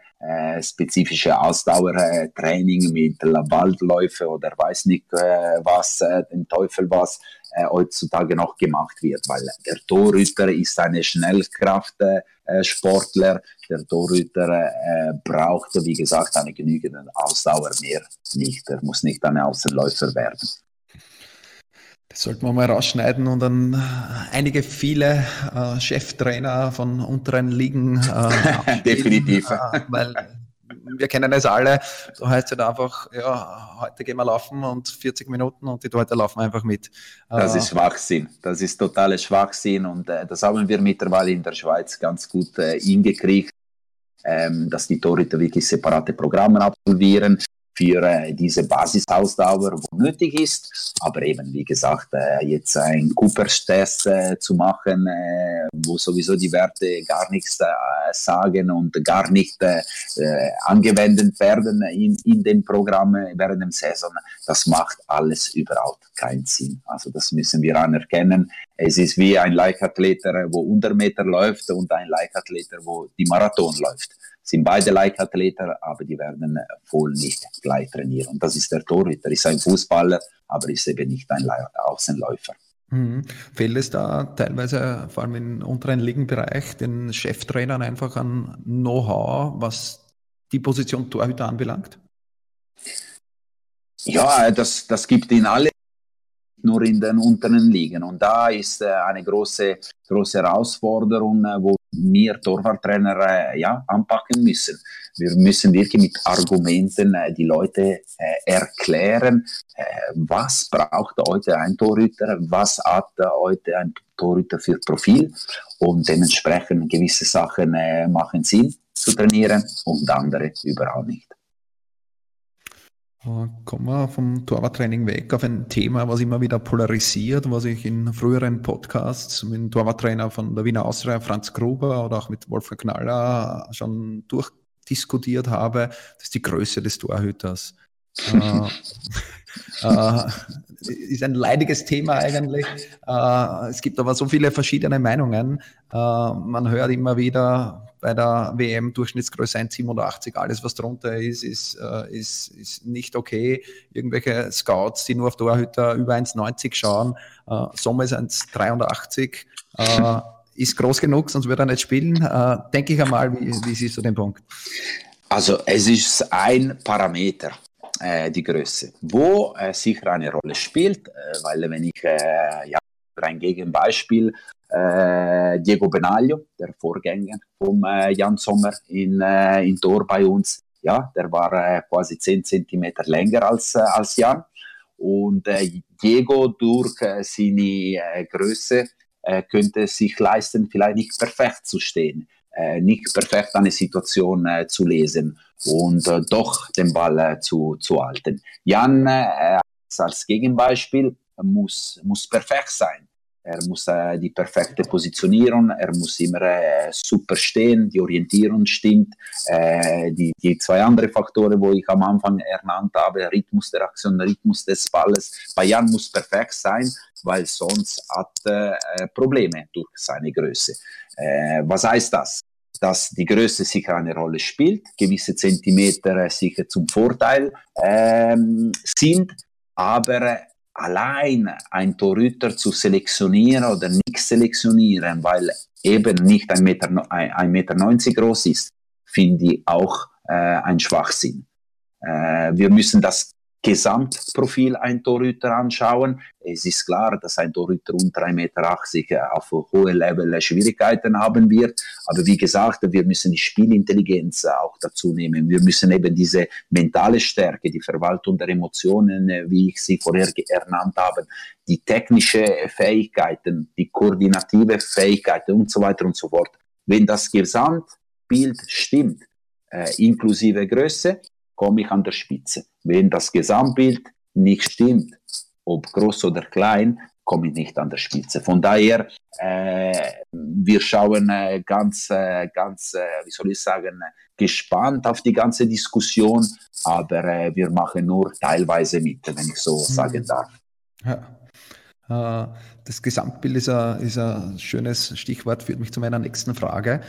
[SPEAKER 3] spezifische Ausdauertraining mit Waldläufe oder weiß nicht äh, was, äh, den Teufel was, äh, heutzutage noch gemacht wird, weil der Torhüter ist eine Schnellkraftsportler, der Torhüter braucht, wie gesagt, eine genügende Ausdauer mehr nicht, er muss nicht ein Außenläufer werden.
[SPEAKER 2] Das sollten wir mal rausschneiden und dann einige viele äh, Cheftrainer von unteren Ligen.
[SPEAKER 3] Äh, Definitiv.
[SPEAKER 2] Äh, weil wir kennen es alle. So heißt es halt einfach, ja, heute gehen wir laufen und 40 Minuten und die Leute laufen einfach mit.
[SPEAKER 3] Das ist Schwachsinn. Das ist totales Schwachsinn und äh, das haben wir mittlerweile in der Schweiz ganz gut äh, hingekriegt, ähm, dass die Torhüter wirklich separate Programme absolvieren für äh, diese Basisausdauer, wo nötig ist. Aber eben, wie gesagt, äh, jetzt ein Coopers-Test äh, zu machen, äh, wo sowieso die Werte gar nichts äh, sagen und gar nicht äh, angewendet werden in, in den Programmen während der Saison, das macht alles überhaupt keinen Sinn. Also das müssen wir anerkennen. Es ist wie ein Leichtathleter, wo 100 Meter läuft und ein Leichtathleter, wo die Marathon läuft sind beide Leichtathleten, aber die werden voll nicht gleich trainieren. Und das ist der Torhüter, ist ein Fußballer, aber ist eben nicht ein Außenläufer.
[SPEAKER 2] Mhm. Fehlt es da teilweise, vor allem im unteren Ligenbereich, den Cheftrainern einfach an Know-how, was die Position Torhüter anbelangt?
[SPEAKER 3] Ja, das, das gibt in alle nur in den unteren Ligen. Und da ist äh, eine große, große Herausforderung, äh, wo wir Torwarttrainer äh, ja, anpacken müssen. Wir müssen wirklich mit Argumenten die Leute erklären, was braucht heute ein Torhüter, was hat heute ein Torhüter für Profil und dementsprechend gewisse Sachen machen Sinn zu trainieren und andere überhaupt nicht.
[SPEAKER 2] Kommen wir vom Torwarttraining weg auf ein Thema, was immer wieder polarisiert, was ich in früheren Podcasts mit dem Torwarttrainer von der Wiener Austria, Franz Gruber oder auch mit Wolfgang Knaller schon durchdiskutiert habe. Das ist die Größe des Torhüters. äh, äh, ist ein leidiges Thema eigentlich. Äh, es gibt aber so viele verschiedene Meinungen. Äh, man hört immer wieder, bei der WM Durchschnittsgröße 1,87. Alles, was drunter ist, ist, äh, ist, ist nicht okay. Irgendwelche Scouts, die nur auf Torhüter über 1,90 schauen, äh, Sommer ist 1,83. Äh, ist groß genug, sonst würde er nicht spielen. Äh, denke ich einmal, wie, wie siehst du den Punkt?
[SPEAKER 3] Also es ist ein Parameter, äh, die Größe, wo äh, sicher eine Rolle spielt, äh, weil wenn ich ja, ein Gegenbeispiel Diego Benaglio, der Vorgänger von Jan Sommer in, in Tor bei uns. Ja, der war quasi 10 cm länger als, als Jan. Und Diego durch seine Größe könnte sich leisten, vielleicht nicht perfekt zu stehen, nicht perfekt eine Situation zu lesen und doch den Ball zu, zu halten. Jan als Gegenbeispiel muss, muss perfekt sein er muss äh, die perfekte Positionierung, er muss immer äh, super stehen, die Orientierung stimmt. Äh, die, die zwei anderen Faktoren, wo ich am Anfang ernannt habe, Rhythmus der Aktion, Rhythmus des Balles, bei Jan muss perfekt sein, weil sonst hat er äh, Probleme durch seine Größe. Äh, was heißt das? Dass die Größe sicher eine Rolle spielt, gewisse Zentimeter sicher zum Vorteil ähm, sind, aber allein ein Torhüter zu selektionieren oder nicht selektionieren, weil eben nicht ein Meter, ein Meter 90 groß ist, finde ich auch äh, ein Schwachsinn. Äh, wir müssen das Gesamtprofil ein Torhüter anschauen. Es ist klar, dass ein Torhüter unter 1,80 Meter auf hohe Level Schwierigkeiten haben wird. Aber wie gesagt, wir müssen die Spielintelligenz auch dazu nehmen. Wir müssen eben diese mentale Stärke, die Verwaltung der Emotionen, wie ich sie vorher ernannt habe, die technische Fähigkeiten, die koordinative Fähigkeiten und so weiter und so fort. Wenn das Gesamtbild stimmt, äh, inklusive Größe, komme ich an der Spitze. Wenn das Gesamtbild nicht stimmt, ob groß oder klein, komme ich nicht an der Spitze. Von daher, äh, wir schauen äh, ganz, äh, ganz, äh, wie soll ich sagen, gespannt auf die ganze Diskussion, aber äh, wir machen nur teilweise mit, wenn ich so mhm. sagen darf.
[SPEAKER 2] Ja. Äh, das Gesamtbild ist ein, ist ein schönes Stichwort, führt mich zu meiner nächsten Frage.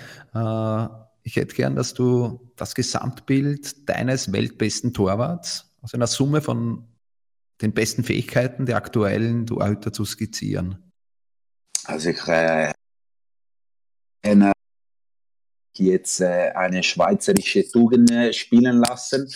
[SPEAKER 2] Ich hätte gern, dass du das Gesamtbild deines weltbesten Torwarts, also einer Summe von den besten Fähigkeiten der aktuellen Torhüter zu skizzieren?
[SPEAKER 3] Also ich äh, jetzt äh, eine schweizerische Tugend äh, spielen lassen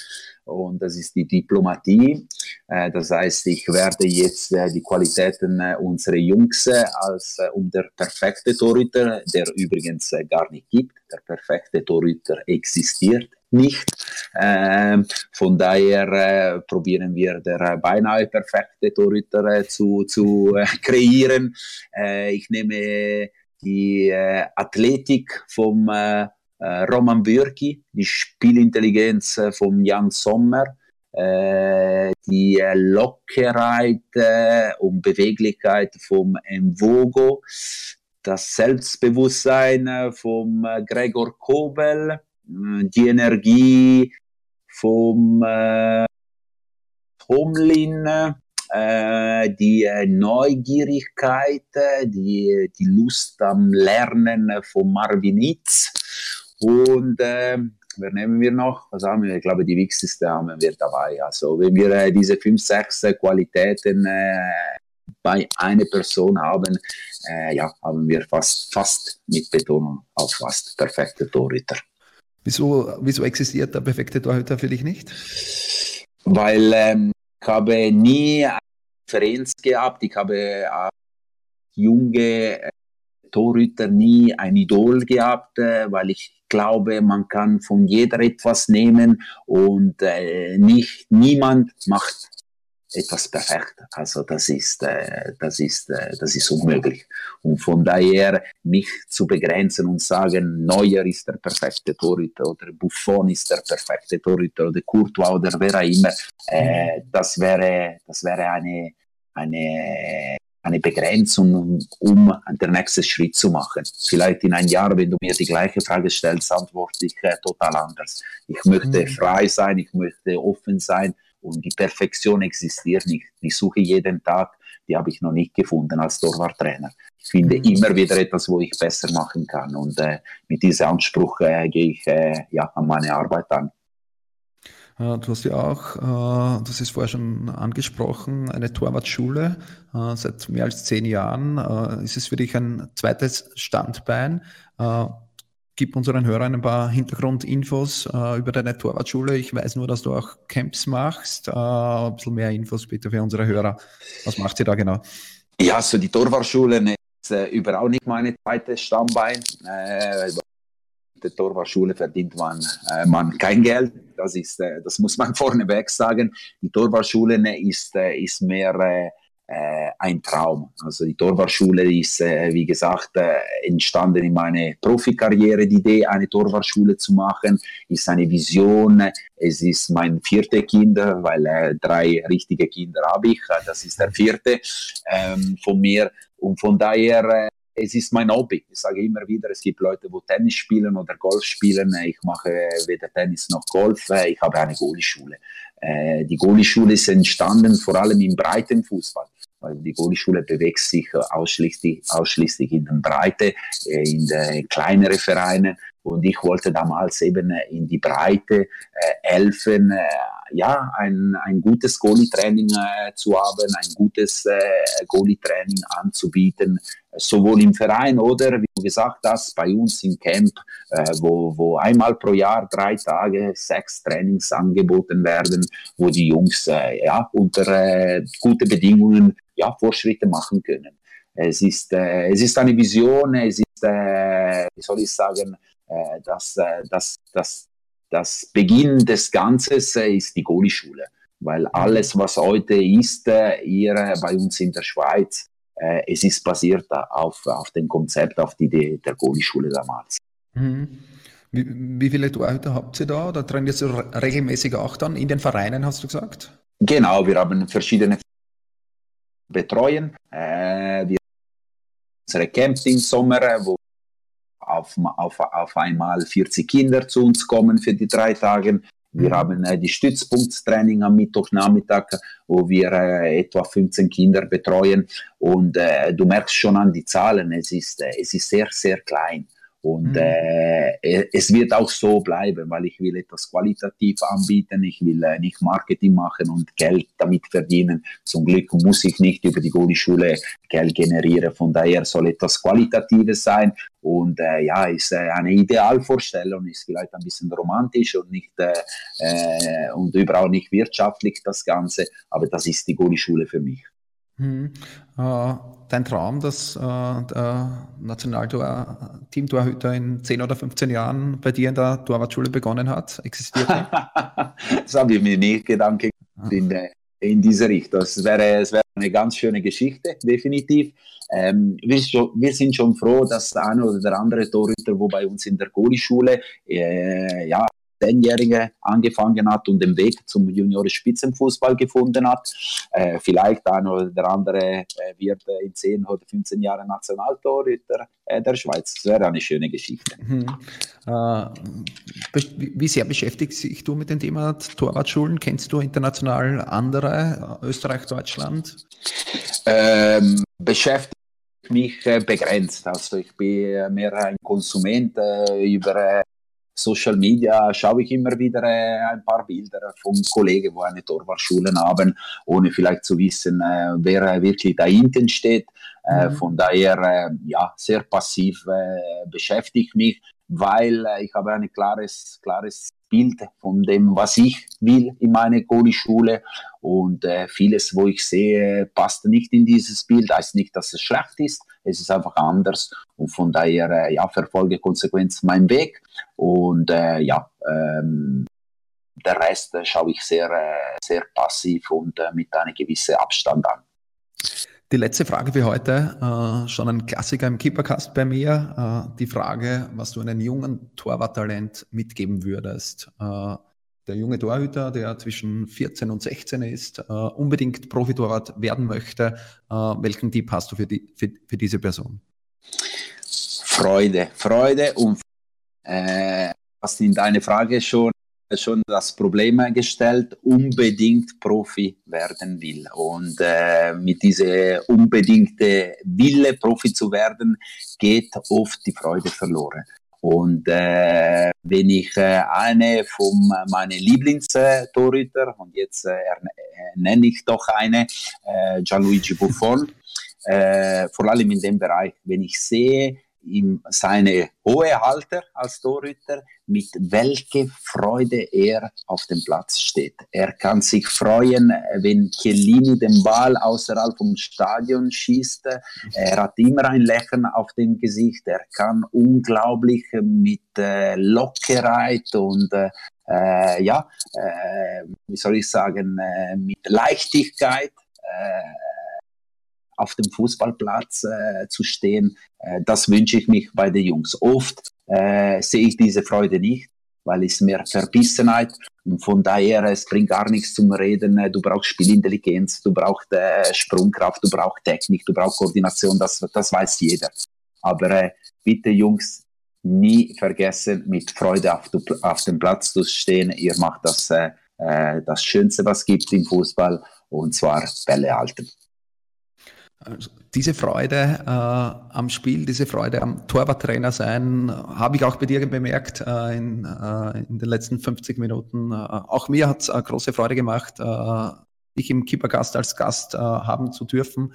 [SPEAKER 3] und das ist die Diplomatie. Äh, das heißt, ich werde jetzt äh, die Qualitäten äh, unserer Jungs als um der perfekte Torhüter, der übrigens gar nicht gibt. Der perfekte Torhüter existiert nicht. Ähm, von daher probieren wir der beinahe perfekte Torhüter zu, zu kreieren. Ich nehme die Athletik vom Roman Bürki, die Spielintelligenz vom Jan Sommer, die Lockerheit und Beweglichkeit vom Mvogo, das Selbstbewusstsein vom Gregor Kobel, die Energie vom äh, Tomlin, äh, die Neugierigkeit, die, die Lust am Lernen von Marvin Itz und äh, wer nehmen wir noch? Was haben wir? Ich glaube, die wichtigste haben wir dabei. Also wenn wir äh, diese fünf, sechs Qualitäten äh, bei einer Person haben, äh, ja, haben wir fast, fast mit Betonung auf fast perfekte Torhüter.
[SPEAKER 2] Wieso, wieso existiert der perfekte Torhüter für dich nicht?
[SPEAKER 3] Weil ähm, ich habe nie eine Referenz gehabt, ich habe junge äh, Torhüter nie ein Idol gehabt, äh, weil ich glaube, man kann von jeder etwas nehmen und äh, nicht niemand macht etwas perfekt. Also das ist, äh, das ist, das ist unmöglich. Und von daher mich zu begrenzen und sagen, Neuer ist der perfekte Torhüter oder Buffon ist der perfekte Torhüter oder Courtois oder wer auch immer, das wäre, das wäre eine, eine, eine Begrenzung, um, den nächsten Schritt zu machen. Vielleicht in ein Jahr, wenn du mir die gleiche Frage stellst, antworte ich äh, total anders. Ich möchte mhm. frei sein, ich möchte offen sein und die Perfektion existiert nicht. Ich suche jeden Tag, die habe ich noch nicht gefunden als Torwarttrainer. Ich finde mhm. immer wieder etwas, wo ich besser machen kann. Und äh, mit diesem Anspruch äh, gehe ich äh, ja, an meine Arbeit an.
[SPEAKER 2] Äh, du hast ja auch, äh, das ist vorher schon angesprochen, eine Torwartschule. Äh, seit mehr als zehn Jahren ist es für dich ein zweites Standbein. Gib unseren Hörern ein paar Hintergrundinfos über deine Torwartschule. Ich weiß nur, dass du auch Camps machst. Ein bisschen mehr Infos bitte für unsere Hörer. Was macht ihr da genau?
[SPEAKER 3] Ja, so die Torwartschule ist äh, überhaupt nicht meine zweite Stammbein. Äh, der Torwartschule verdient man, äh, man kein Geld. Das, ist, äh, das muss man vorneweg sagen. Die Torwartschule ist, äh, ist mehr äh, äh, ein Traum. Also die Torwartschule ist, wie gesagt, entstanden in meiner Profikarriere. Die Idee, eine Torwartschule zu machen, ist eine Vision. Es ist mein vierte Kind, weil drei richtige Kinder habe ich. Das ist der vierte ähm, von mir. Und von daher es ist mein Hobby. Ich sage immer wieder, es gibt Leute, die Tennis spielen oder Golf spielen. Ich mache weder Tennis noch Golf. Ich habe eine Goalie-Schule. Äh, die Goalie-Schule ist entstanden vor allem im Breitenfußball weil die Goalie-Schule bewegt sich ausschließlich, ausschließlich in der Breite, äh, in den kleineren Vereinen. Und ich wollte damals eben in die Breite äh, helfen, äh, ja, ein, ein gutes Goalie-Training äh, zu haben, ein gutes äh, Goalie-Training anzubieten, sowohl im Verein oder, wie du gesagt hast, bei uns im Camp, äh, wo, wo einmal pro Jahr drei Tage sechs Trainings angeboten werden, wo die Jungs äh, ja, unter äh, gute Bedingungen ja, Fortschritte machen können. Es ist, äh, es ist eine Vision, es ist, äh, wie soll ich sagen, äh, dass, äh, dass, dass das Beginn des Ganzen äh, ist die Goalie-Schule, weil alles, was heute ist, hier bei uns in der Schweiz, es ist basiert auf, auf dem Konzept, auf die Idee der Goalie-Schule damals.
[SPEAKER 2] Mhm. Wie, wie, viele Torhüter habt ihr da? Oder trainiert ihr regelmäßig auch dann in den Vereinen, hast du gesagt?
[SPEAKER 3] Genau, wir haben verschiedene betreuen. Äh, wir unsere Camps im Sommer, wo auf, auf, auf einmal 40 Kinder zu uns kommen für die drei Tage. Wir mhm. haben äh, die Stützpunktstraining am Mittwochnachmittag, wo wir äh, etwa 15 Kinder betreuen. Und äh, du merkst schon an die Zahlen, es ist, äh, es ist sehr, sehr klein. Und mhm. äh, es wird auch so bleiben, weil ich will etwas qualitativ anbieten, ich will äh, nicht Marketing machen und Geld damit verdienen. Zum Glück muss ich nicht über die Goli-Schule Geld generieren. Von daher soll etwas Qualitatives sein. Und äh, ja, ist äh, eine Idealvorstellung, ist vielleicht ein bisschen romantisch und nicht äh, äh, und überhaupt nicht wirtschaftlich das Ganze, aber das ist die Goli-Schule für mich.
[SPEAKER 2] Hm. Äh, dein Traum, dass äh, der Nationalteam-Torhüter in 10 oder 15 Jahren bei dir in der Torwartschule begonnen hat, existiert
[SPEAKER 3] das habe ich mir nicht Gedanken in, in diese Richtung. Es wäre, es wäre eine ganz schöne Geschichte, definitiv. Ähm, wir, wir, sind schon froh, dass der eine oder der andere Torhüter, wo bei uns in der Goli-Schule äh, ja, Zehnjährige angefangen hat und den Weg zum Junioren-Spitzenfußball gefunden hat. Äh, vielleicht ein oder der andere äh, wird in 10 oder 15 Jahren Nationaltorhüter äh, der Schweiz. Das wäre eine schöne Geschichte. Mhm.
[SPEAKER 2] Äh, wie sehr beschäftigst dich du mit dem Thema Torwartschulen? Kennst du international andere, äh, Österreich, Deutschland?
[SPEAKER 3] Ähm, beschäftigt mich begrenzt. Also ich bin mehr ein Konsument über Social Media schaue ich immer wieder äh, ein paar Bilder von Kollegen, wo eine Torwartschule haben, ohne vielleicht zu wissen, äh, wer wirklich dahinter steht. Äh, mhm. Von daher, äh, ja, sehr passiv äh, beschäftigt mich, weil äh, ich habe ein klares, klares Bild von dem, was ich will in meine Goli-Schule. Und äh, vieles, wo ich sehe, passt nicht in dieses Bild. Heißt nicht, dass es schlecht ist. Es ist einfach anders. Und von daher, äh, ja, verfolge konsequent meinen Weg. Und äh, ja, ähm, der Rest äh, schaue ich sehr, äh, sehr passiv und äh, mit einem gewissen Abstand an.
[SPEAKER 2] Die letzte Frage für heute, äh, schon ein Klassiker im Keepercast bei mir. Äh, die Frage, was du einem jungen Torwarttalent mitgeben würdest. Äh, der junge Torhüter, der zwischen 14 und 16 ist, äh, unbedingt Profitorwart werden möchte. Äh, welchen Tipp hast du für, die, für, für, diese Person?
[SPEAKER 3] Freude, Freude und äh, hast in deine Frage schon schon das Problem gestellt, unbedingt Profi werden will. Und äh, mit dieser unbedingte Wille, Profi zu werden, geht oft die Freude verloren. Und äh, wenn ich äh, eine von meinen Lieblingstorhüter, und jetzt äh, nenne ich doch eine, äh, Gianluigi Buffon, äh, vor allem in dem Bereich, wenn ich sehe, ihm seine hohe Halter als Torhüter, mit welcher Freude er auf dem Platz steht. Er kann sich freuen, wenn Chiellini den Ball außerhalb vom Stadion schießt. Er hat immer ein Lächeln auf dem Gesicht. Er kann unglaublich mit äh, Lockerheit und äh, äh ja, äh, wie soll ich sagen, äh, mit Leichtigkeit äh, auf dem Fußballplatz äh, zu stehen. Äh, das wünsche ich mich bei den Jungs. Oft äh, sehe ich diese Freude nicht, weil es mehr Verbissenheit und von daher es bringt gar nichts zum Reden. Du brauchst Spielintelligenz, du brauchst äh, Sprungkraft, du brauchst Technik, du brauchst Koordination. Das, das weiß jeder. Aber äh, bitte Jungs, nie vergessen, mit Freude auf, auf dem Platz zu stehen. Ihr macht das, äh, äh das Schönste, was es gibt im Fußball, und zwar Bälle halten.
[SPEAKER 2] Diese Freude äh, am Spiel, diese Freude am Torwarttrainer sein, habe ich auch bei dir bemerkt äh, in, äh, in, den letzten 50 Minuten. Äh, auch mir hat es äh, große Freude gemacht, äh, dich im Keepergast als Gast haben zu dürfen.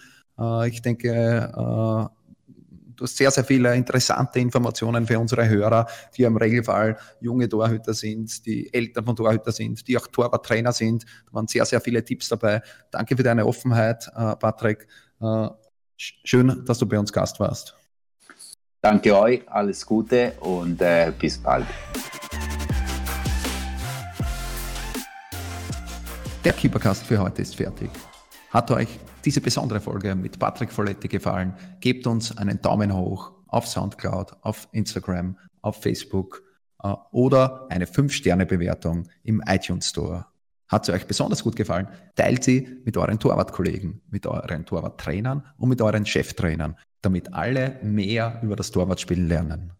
[SPEAKER 2] ich denke, du hast sehr, sehr viele interessante Informationen für unsere Hörer, die im Regelfall junge Torhüter sind, die Eltern von Torhüter sind, die auch Torwarttrainer sind. Da waren sehr, sehr viele Tipps dabei. Danke für deine Offenheit, Patrick. Äh, schön, dass du bei uns Gast warst.
[SPEAKER 3] Danke euch, alles Gute und äh, bis bald.
[SPEAKER 2] Der Keepercast für heute ist fertig. Hat euch diese besondere Folge mit Patrick Folletti gefallen? Gebt uns einen Daumen hoch auf Soundcloud, auf Instagram, auf Facebook äh, oder eine 5-Sterne-Bewertung im iTunes Store. Hat sie euch besonders gut gefallen? Teilt sie mit euren Torwartkollegen, mit euren Torwarttrainern und mit euren Cheftrainern, damit alle mehr über das Torwartspielen lernen.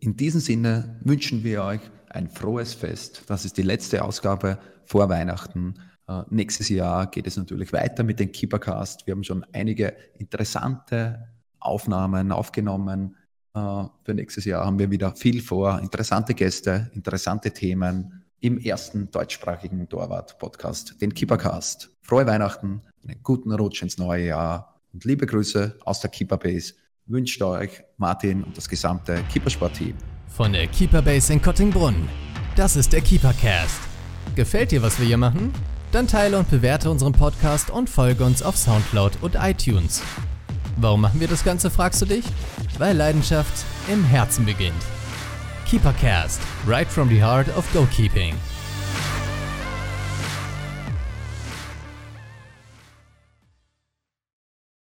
[SPEAKER 2] In diesem Sinne wünschen wir euch ein frohes Fest. Das ist die letzte Ausgabe vor Weihnachten. Uh, nächstes Jahr geht es natürlich weiter mit dem Keepercast. Wir haben schon einige interessante Aufnahmen aufgenommen. Uh, für nächstes Jahr haben wir wieder viel vor. Interessante Gäste, interessante Themen im ersten deutschsprachigen Torwart-Podcast, den Keepercast. Frohe Weihnachten, einen guten Rutsch ins neue Jahr und liebe Grüße aus der Keeperbase wünscht euch Martin und das gesamte Keepersport-Team.
[SPEAKER 1] Von der Keeperbase in Kottingbrunn. Das ist der Keepercast. Gefällt dir, was wir hier machen? Dann teile und bewerte unseren Podcast und folge uns auf Soundcloud und iTunes. Warum machen wir das Ganze, fragst du dich? Weil Leidenschaft im Herzen beginnt. Keepercast, right from the heart of goalkeeping.